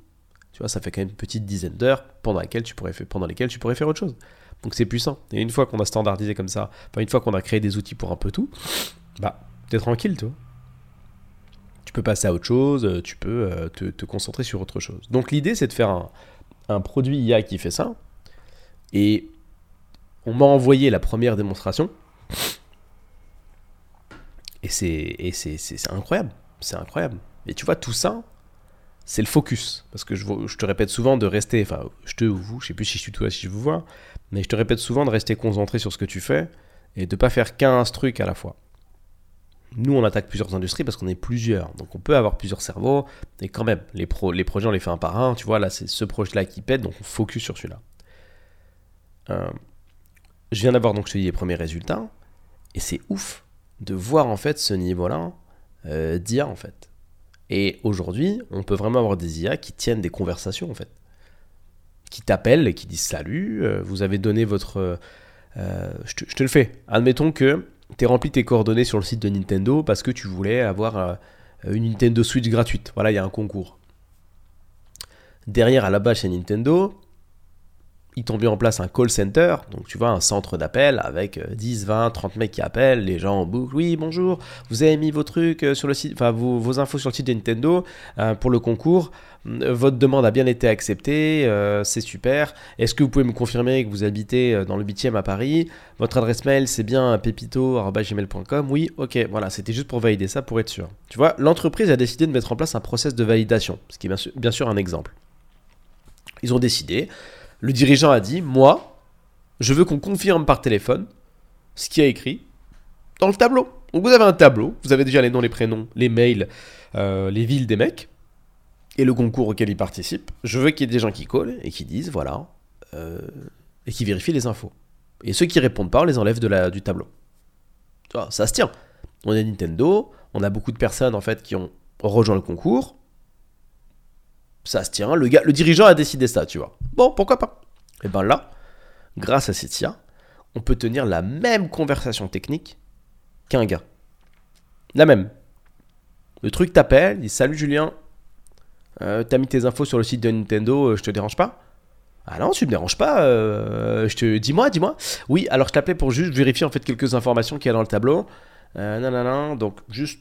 tu vois, ça fait quand même une petite dizaine d'heures pendant, tu pourrais faire, pendant lesquelles tu pourrais faire autre chose. Donc c'est puissant. Et une fois qu'on a standardisé comme ça, enfin une fois qu'on a créé des outils pour un peu tout, bah t'es tranquille, toi. Tu peux passer à autre chose, euh, tu peux euh, te, concentrer sur autre chose. Donc l'idée c'est de faire un, un, produit IA qui fait ça. Et on m'a envoyé la première démonstration. Et c'est incroyable. C'est incroyable. Et tu vois, tout ça, c'est le focus. Parce que je, te répète souvent de rester, enfin, je te ou vous, je sais plus si je suis toi, si je vous vois, mais je te répète souvent de rester concentré sur ce que tu fais et de pas faire 15 trucs à la fois. Nous, on attaque plusieurs industries parce qu'on est plusieurs. Donc, on peut avoir plusieurs cerveaux. Et quand même, les, projets, on les fait un par un. Tu vois, là, c'est ce projet-là qui pète. Donc, on focus sur celui-là. Euh, je viens d'avoir, donc, je te dis, les premiers résultats. Et c'est ouf de voir, en fait, ce niveau-là euh, d'IA, en fait. Et aujourd'hui, on peut vraiment avoir des IA qui tiennent des conversations en fait. Qui t'appellent et qui disent salut, euh, vous avez donné votre... Euh, euh, je, te, le fais. Admettons que tu as rempli tes coordonnées sur le site de Nintendo parce que tu voulais avoir une Nintendo Switch gratuite. Voilà, il y a un concours. Derrière, à la base, chez Nintendo, ils t'ont mis en place un call center, donc tu vois, un centre d'appel avec 10, 20, 30 mecs qui appellent, les gens en boucle. Oui, bonjour, vous avez mis vos trucs euh, sur le site, enfin vos, infos sur le site de Nintendo euh, pour le concours. Euh, votre demande a bien été acceptée, c'est super. Est-ce que vous pouvez me confirmer que vous habitez dans le 8e à Paris? Votre adresse mail c'est bien pepito.gmail.com Oui, ok, voilà, c'était juste pour valider ça pour être sûr. Tu vois, l'entreprise a décidé de mettre en place un process de validation, ce qui est bien sûr un exemple. Ils ont décidé le dirigeant a dit Moi, je veux qu'on confirme par téléphone ce qui a écrit dans le tableau. Donc vous avez un tableau, vous avez déjà les noms, les prénoms, les mails, euh, les villes des mecs, et le concours auquel ils participent. Je veux qu'il y ait des gens qui collent et qui disent voilà, euh, et qui vérifient les infos. Et ceux qui répondent pas, on les enlève de la, du tableau. Ça, ça se tient. On est Nintendo, on a beaucoup de personnes en fait qui ont rejoint le concours ça se tient, le, gars, le dirigeant a décidé ça, tu vois. Bon, pourquoi pas Et bien là, grâce à cette IA, on peut tenir la même conversation technique qu'un gars. La même. Le truc t'appelle, il dit Salut Julien, euh, t'as mis tes infos sur le site de Nintendo, euh, je te dérange pas Ah non, tu me déranges pas, euh, te... dis-moi, dis-moi. Oui, alors je t'appelais pour juste vérifier en fait quelques informations qu'il y a dans le tableau. non, non, non, donc juste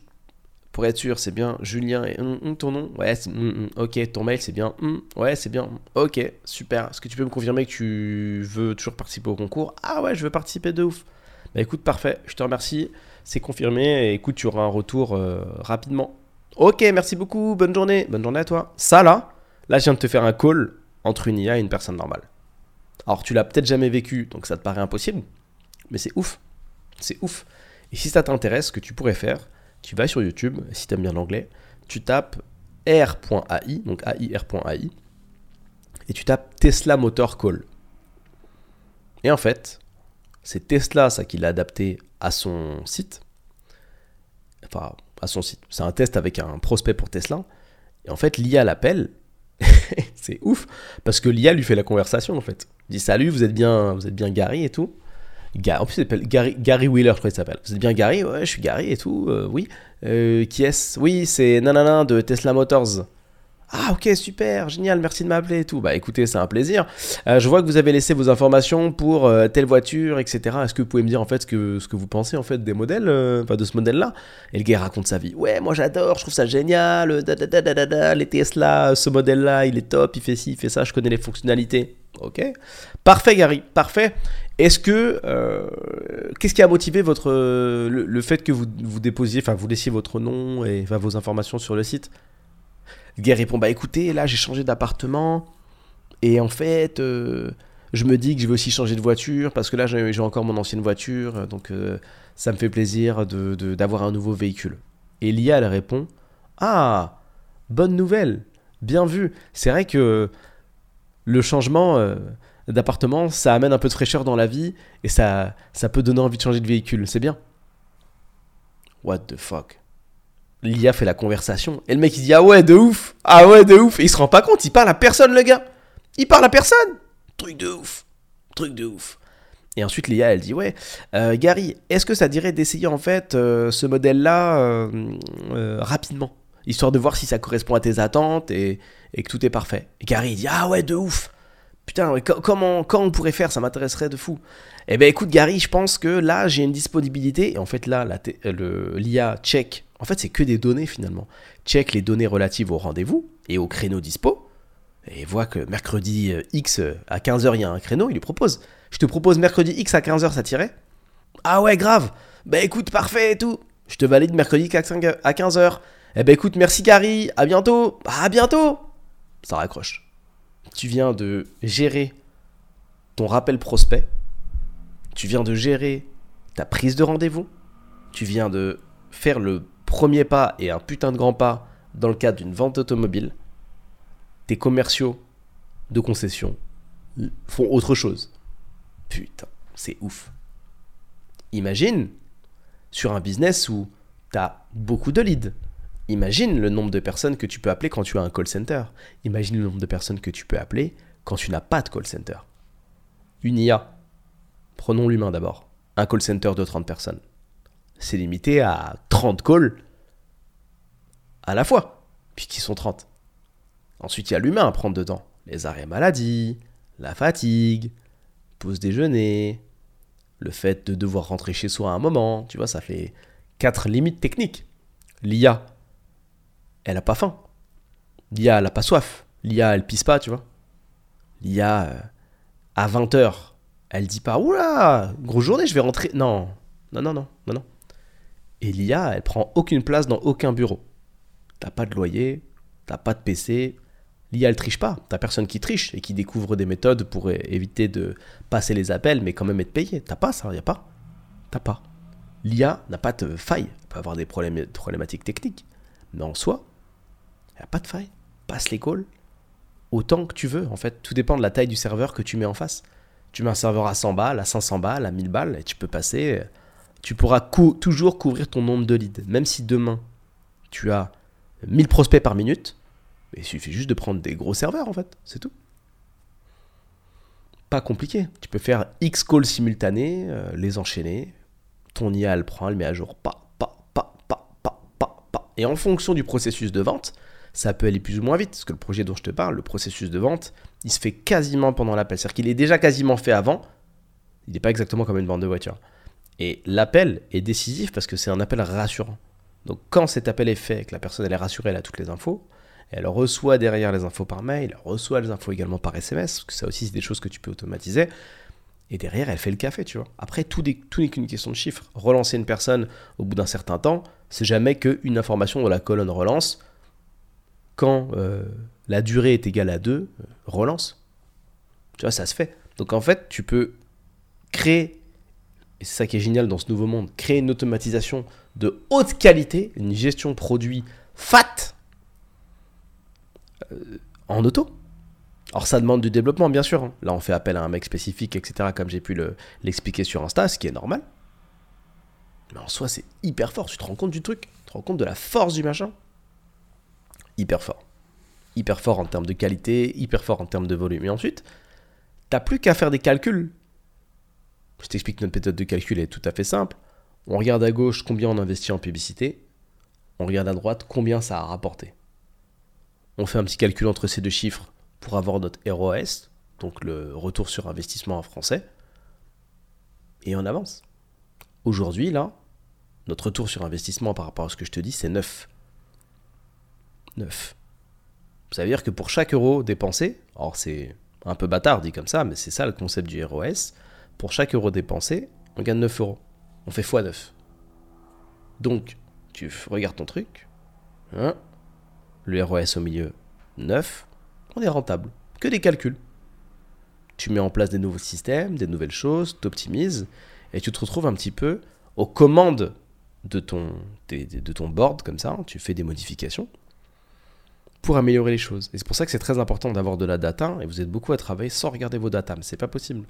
pour être sûr, c'est bien Julien et hum, hum, ton nom Ouais, c'est hum, ok. Ton mail, c'est bien Ouais, c'est bien. Ok, super. Est-ce que tu peux me confirmer que tu veux toujours participer au concours? Ah ouais, je veux participer de ouf. Bah écoute, parfait. Je te remercie. C'est confirmé. Et écoute, tu auras un retour euh, rapidement. Ok, merci beaucoup. Bonne journée. Bonne journée à toi. Ça là, là, je viens de te faire un call entre une IA et une personne normale. Alors, tu l'as peut-être jamais vécu, donc ça te paraît impossible. Mais c'est ouf. C'est ouf. Et si ça t'intéresse, ce que tu pourrais faire, tu vas sur YouTube, si tu aimes bien l'anglais, tu tapes r.ai, donc air.ai, et tu tapes Tesla Motor Call. Et en fait, c'est Tesla, ça qu'il a adapté à son site. Enfin, à son site. C'est un test avec un prospect pour Tesla. Et en fait, l'IA l'appelle. [laughs] c'est ouf, parce que l'IA lui fait la conversation, en fait. Il dit Salut, vous êtes bien, vous êtes bien Gary et tout en plus, il s'appelle Gary, Gary Wheeler, je crois qu'il s'appelle. Vous êtes bien Gary? Ouais, je suis Gary et tout. Euh, oui. Euh, qui est-ce? Oui, c'est Nanana de Tesla Motors. Ah ok super génial merci de m'appeler et tout. Bah écoutez c'est un plaisir. Euh, je vois que vous avez laissé vos informations pour telle voiture etc est-ce que vous pouvez me dire en fait ce que, ce que vous pensez en fait des modèles enfin de ce modèle là et le gars raconte sa vie. Ouais moi j'adore je trouve ça génial les Tesla ce modèle là il est top il fait ci il fait ça je connais les fonctionnalités. Ok. Parfait Gary parfait est-ce que euh, qu'est-ce qui a motivé votre le, fait que vous vous déposiez, enfin vous laissiez votre nom et vos informations sur le site? Guerre répond bah écoutez, là j'ai changé d'appartement et en fait euh, je me dis que je vais aussi changer de voiture parce que là j'ai encore mon ancienne voiture, donc euh, ça me fait plaisir de d'avoir un nouveau véhicule. Et Lia elle répond ah bonne nouvelle, bien vu. C'est vrai que le changement d'appartement, ça amène un peu de fraîcheur dans la vie et ça, ça peut donner envie de changer de véhicule. C'est bien. What the fuck? L'IA fait la conversation et le mec il dit Ah ouais, de ouf! Ah ouais, de ouf! Et il se rend pas compte, il parle à personne, le gars. Il parle à personne! Truc de ouf! Truc de ouf! Et ensuite, Léa, elle dit Ouais, euh, Gary, est-ce que ça dirait d'essayer en fait euh, ce modèle-là euh, rapidement? Histoire de voir si ça correspond à tes attentes et, et que tout est parfait. Et Gary, il dit Ah ouais, de ouf Putain, comment, quand on pourrait faire Ça m'intéresserait de fou. Eh ben écoute, Gary, je pense que là, j'ai une disponibilité. Et en fait, là, l'IA check. En fait, c'est que des données finalement. Check les données relatives au rendez-vous et au créneau dispo. Et voit que mercredi euh, X euh, à 15h, il y a un créneau. Il lui propose. Je te propose mercredi X à 15h, ça tirait? Ah ouais, grave. Ben écoute, parfait et tout. Je te valide mercredi à 15h. Eh ben écoute, merci Gary. À bientôt. À bientôt. Ça raccroche tu viens de gérer ton rappel prospect, tu viens de gérer ta prise de rendez-vous, tu viens de faire le premier pas et un putain de grand pas dans le cadre d'une vente automobile, tes commerciaux de concession font autre chose. Putain, c'est ouf. Imagine sur un business où tu as beaucoup de leads, Imagine le nombre de personnes que tu peux appeler quand tu as un call center. Imagine le nombre de personnes que tu peux appeler quand tu n'as pas de call center. Une IA. Prenons l'humain d'abord. Un call center de 30 personnes. C'est limité à 30 calls à la fois, puisqu'ils sont 30. Ensuite, il y a l'humain à prendre dedans. Les arrêts maladie, la fatigue, pause déjeuner, le fait de devoir rentrer chez soi à un moment. Tu vois, ça fait 4 limites techniques. L'IA, elle a pas faim. L'IA, elle a pas soif. L'IA, elle pisse pas, tu vois. L'IA, euh, à 20h, elle dit pas Oula, grosse journée, je vais rentrer. Non, non, non, non, non, non. Et l'IA, elle prend aucune place dans aucun bureau. T'as pas de loyer, t'as pas de PC. L'IA, elle triche pas. T'as personne qui triche et qui découvre des méthodes pour éviter de passer les appels, mais quand même être payé. T'as pas ça, y a pas. T'as pas. L'IA n'a pas de faille. Elle peut avoir des problèmes, problématiques techniques. Mais en soi, il n'y a pas de faille. Passe les calls autant que tu veux. En fait, tout dépend de la taille du serveur que tu mets en face. Tu mets un serveur à 100 balles, à 500 balles, à 1000 balles, et tu peux passer. Tu pourras toujours couvrir ton nombre de leads. Même si demain, tu as 1000 prospects par minute, il suffit juste de prendre des gros serveurs, en fait. C'est tout. Pas compliqué. Tu peux faire X calls simultanés, euh, les enchaîner. Ton IA, elle prend, elle met à jour. Pas, pas, pas, pas, pas, pas, pas. Et en fonction du processus de vente, ça peut aller plus ou moins vite, parce que le projet dont je te parle, le processus de vente, il se fait quasiment pendant l'appel. C'est-à-dire qu'il est déjà quasiment fait avant, il n'est pas exactement comme une vente de voiture. Et l'appel est décisif parce que c'est un appel rassurant. Donc quand cet appel est fait, que la personne est rassurée, elle a toutes les infos, elle reçoit derrière les infos par mail, elle reçoit les infos également par SMS, parce que ça aussi c'est des choses que tu peux automatiser. Et derrière, elle fait le café, tu vois. Après, tout n'est qu'une question de chiffres. Relancer une personne au bout d'un certain temps, c'est jamais qu'une information dans la colonne relance. Quand euh, la durée est égale à 2, euh, relance. Tu vois, ça se fait. Donc en fait, tu peux créer, et c'est ça qui est génial dans ce nouveau monde, créer une automatisation de haute qualité, une gestion de produits fat euh, en auto. Alors ça demande du développement, bien sûr. Hein. Là, on fait appel à un mec spécifique, etc., comme j'ai pu l'expliquer sur Insta, ce qui est normal. Mais en soi, c'est hyper fort. Tu te rends compte du truc Tu te rends compte de la force du machin Hyper fort. Hyper fort en termes de qualité, hyper fort en termes de volume. Et ensuite, t'as plus qu'à faire des calculs. Je t'explique notre méthode de calcul est tout à fait simple. On regarde à gauche combien on investit en publicité. On regarde à droite combien ça a rapporté. On fait un petit calcul entre ces deux chiffres pour avoir notre ROS, donc le retour sur investissement en français. Et on avance. Aujourd'hui, là, notre retour sur investissement par rapport à ce que je te dis, c'est 9. 9. Ça veut dire que pour chaque euro dépensé, alors c'est un peu bâtard dit comme ça, mais c'est ça le concept du ROS, pour chaque euro dépensé, on gagne 9 euros. On fait x9. Donc, tu regardes ton truc, hein, le ROS au milieu, 9, on est rentable. Que des calculs. Tu mets en place des nouveaux systèmes, des nouvelles choses, t'optimises, et tu te retrouves un petit peu aux commandes de ton, de, ton board, comme ça, tu fais des modifications améliorer les choses. Et c'est pour ça que c'est très important d'avoir de la data, et vous êtes beaucoup à travailler sans regarder vos data, mais c'est pas possible.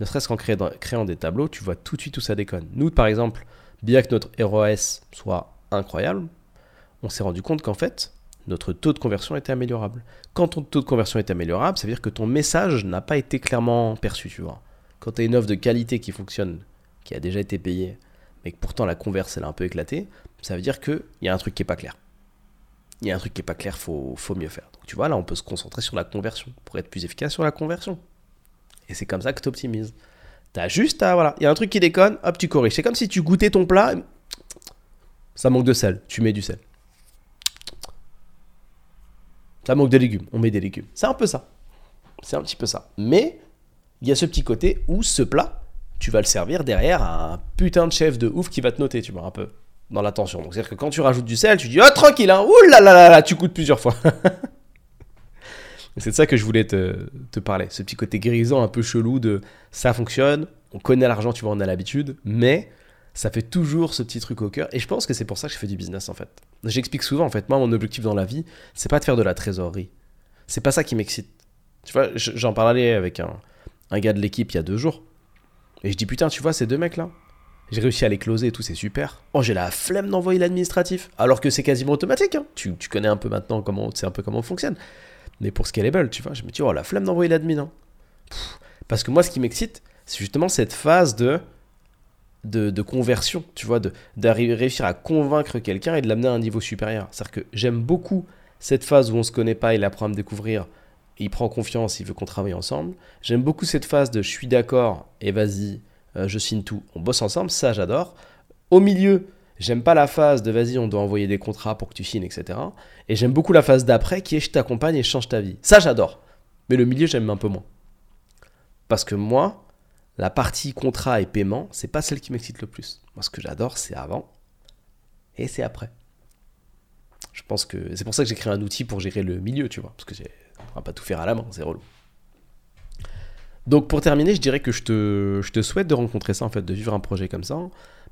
Ne serait-ce qu'en créant, des tableaux, tu vois tout de suite où ça déconne. Nous, par exemple, bien que notre ROS soit incroyable, on s'est rendu compte qu'en fait, notre taux de conversion était améliorable. Quand ton taux de conversion est améliorable, ça veut dire que ton message n'a pas été clairement perçu, tu vois. Quand tu as une offre de qualité qui fonctionne, qui a déjà été payée, mais que pourtant la converse elle a un peu éclaté, ça veut dire qu'il y a un truc qui est pas clair. Il y a un truc qui est pas clair, faut, faut mieux faire. Donc tu vois, là on peut se concentrer sur la conversion pour être plus efficace sur la conversion. Et c'est comme ça que tu optimises. Tu as juste à, voilà, il y a un truc qui déconne, hop, tu corriges. C'est comme si tu goûtais ton plat, ça manque de sel, tu mets du sel. Ça manque de légumes, on met des légumes. C'est un peu ça. C'est un petit peu ça. Mais il y a ce petit côté où ce plat, tu vas le servir derrière à un putain de chef de ouf qui va te noter, tu vois, un peu dans l'attention. Donc c'est-à-dire que quand tu rajoutes du sel, tu dis oh tranquille, hein, ouh là là là là, tu coûtes plusieurs fois. [laughs] c'est de ça que je voulais te, te, parler, ce petit côté grisant un peu chelou de ça fonctionne, on connaît l'argent, tu vois, on a l'habitude, mais ça fait toujours ce petit truc au cœur. Et je pense que c'est pour ça que je fais du business en fait. J'explique souvent en fait, moi mon objectif dans la vie, c'est pas de faire de la trésorerie. C'est pas ça qui m'excite. Tu vois, j'en parlais avec un, un gars de l'équipe il y a deux jours. Et je dis putain, tu vois, ces deux mecs là, j'ai réussi à les closer et tout, c'est super. Oh, j'ai la flemme d'envoyer l'administratif. Alors que c'est quasiment automatique. Hein. Tu, tu, connais un peu maintenant comment, c'est un peu comment on fonctionne. Mais pour Scalable, tu vois, je me dis, oh, la flemme d'envoyer l'admin. Hein. Parce que moi, ce qui m'excite, c'est justement cette phase de de, conversion, tu vois, de, réussir à convaincre quelqu'un et de l'amener à un niveau supérieur. C'est-à-dire que j'aime beaucoup cette phase où on se connaît pas, il apprend à me découvrir, il prend confiance, il veut qu'on travaille ensemble. J'aime beaucoup cette phase de je suis d'accord et vas-y, je signe tout, on bosse ensemble, ça j'adore. Au milieu, j'aime pas la phase de vas-y, on doit envoyer des contrats pour que tu signes, etc. Et j'aime beaucoup la phase d'après qui est je t'accompagne et je change ta vie. Ça j'adore. Mais le milieu, j'aime un peu moins. Parce que moi, la partie contrat et paiement, c'est pas celle qui m'excite le plus. Moi, ce que j'adore, c'est avant et c'est après. Je pense que c'est pour ça que j'ai créé un outil pour gérer le milieu, tu vois, parce que on va pas tout faire à la main, c'est relou. Donc pour terminer, je dirais que je te, souhaite de rencontrer ça, en fait, de vivre un projet comme ça,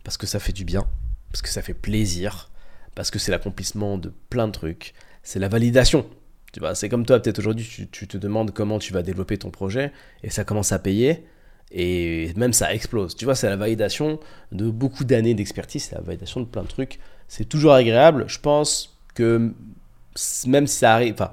parce que ça fait du bien, parce que ça fait plaisir, parce que c'est l'accomplissement de plein de trucs, c'est la validation. Tu vois, c'est comme toi, peut-être aujourd'hui, tu, tu, te demandes comment tu vas développer ton projet, et ça commence à payer, et même ça explose. Tu vois, c'est la validation de beaucoup d'années d'expertise, c'est la validation de plein de trucs. C'est toujours agréable. Je pense que même si ça arrive, enfin,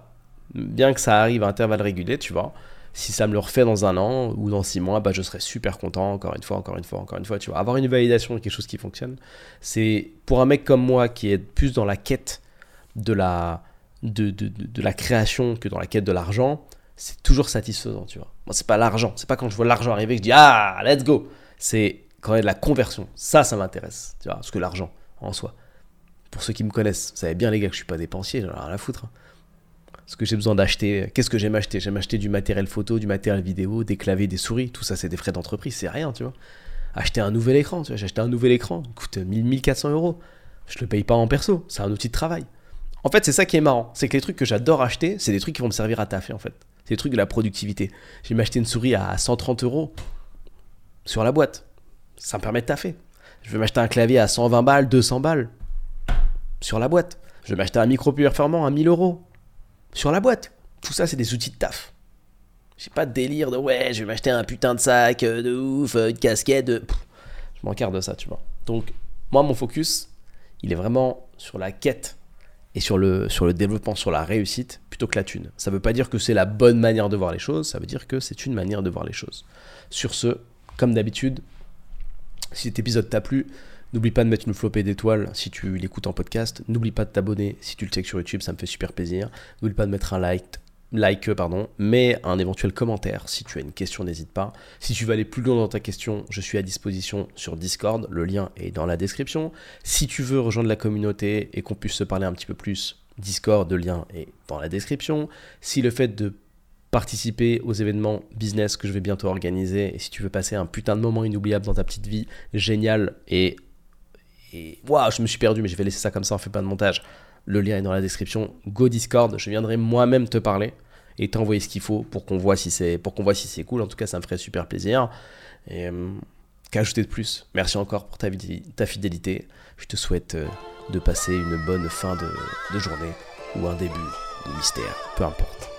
bien que ça arrive à intervalles réguliers, tu vois, si ça me le refait dans un an ou dans six mois, bah, je serais super content, encore une fois, encore une fois, encore une fois, tu vois. Avoir une validation de quelque chose qui fonctionne, c'est pour un mec comme moi qui est plus dans la quête de la, de, de, de la création que dans la quête de l'argent, c'est toujours satisfaisant, tu vois. Moi, c'est pas l'argent, c'est pas quand je vois l'argent arriver que je dis ah, let's go. C'est quand il y a de la conversion. Ça, ça m'intéresse, tu vois, parce que l'argent en soi. Pour ceux qui me connaissent, vous savez bien les gars que je suis pas dépensier, j'en ai rien à foutre. Ce que j'ai besoin d'acheter, qu'est-ce que j'aime acheter? J'aime acheter du matériel photo, du matériel vidéo, des claviers, des souris, tout ça c'est des frais d'entreprise, c'est rien, tu vois. Acheter un nouvel écran, tu vois, j'ai acheté un nouvel écran, il coûte 1000, 1400 euros. Je le paye pas en perso, c'est un outil de travail. En fait, c'est ça qui est marrant, c'est que les trucs que j'adore acheter, c'est des trucs qui vont me servir à taffer en fait. C'est des trucs de la productivité. J'ai m'acheter une souris à 130 euros sur la boîte. Ça me permet de taffer. Je vais m'acheter un clavier à 120 balles, 200 balles sur la boîte. Je vais m'acheter un micro plus performant à 1000 euros sur la boîte. Tout ça, c'est des outils de taf. J'ai pas de délire de ouais, je vais m'acheter un putain de sac euh, de ouf, euh, une casquette. De... je m'en de ça, tu vois. Donc, moi, mon focus, il est vraiment sur la quête et sur le, sur le développement, sur la réussite, plutôt que la thune. Ça veut pas dire que c'est la bonne manière de voir les choses, ça veut dire que c'est une manière de voir les choses. Sur ce, comme d'habitude, si cet épisode t'a plu, n'oublie pas de mettre une flopée d'étoiles si tu l'écoutes en podcast. N'oublie pas de t'abonner si tu le checkes sur YouTube, ça me fait super plaisir. N'oublie pas de mettre un like, like pardon, mais un éventuel commentaire. Si tu as une question, n'hésite pas. Si tu veux aller plus loin dans ta question, je suis à disposition sur Discord. Le lien est dans la description. Si tu veux rejoindre la communauté et qu'on puisse se parler un petit peu plus, Discord, le lien est dans la description. Si le fait de participer aux événements business que je vais bientôt organiser, et si tu veux passer un putain de moment inoubliable dans ta petite vie, génial, et... Et waouh, je me suis perdu, mais je vais laisser ça comme ça, on fait pas de montage. Le lien est dans la description. Go Discord, je viendrai moi-même te parler et t'envoyer ce qu'il faut pour qu'on voit si c'est pour qu'on si c'est cool. En tout cas, ça me ferait super plaisir. Et euh, qu'ajouter de plus Merci encore pour ta, fidélité. Je te souhaite euh, de passer une bonne fin de, journée ou un début de mystère, peu importe.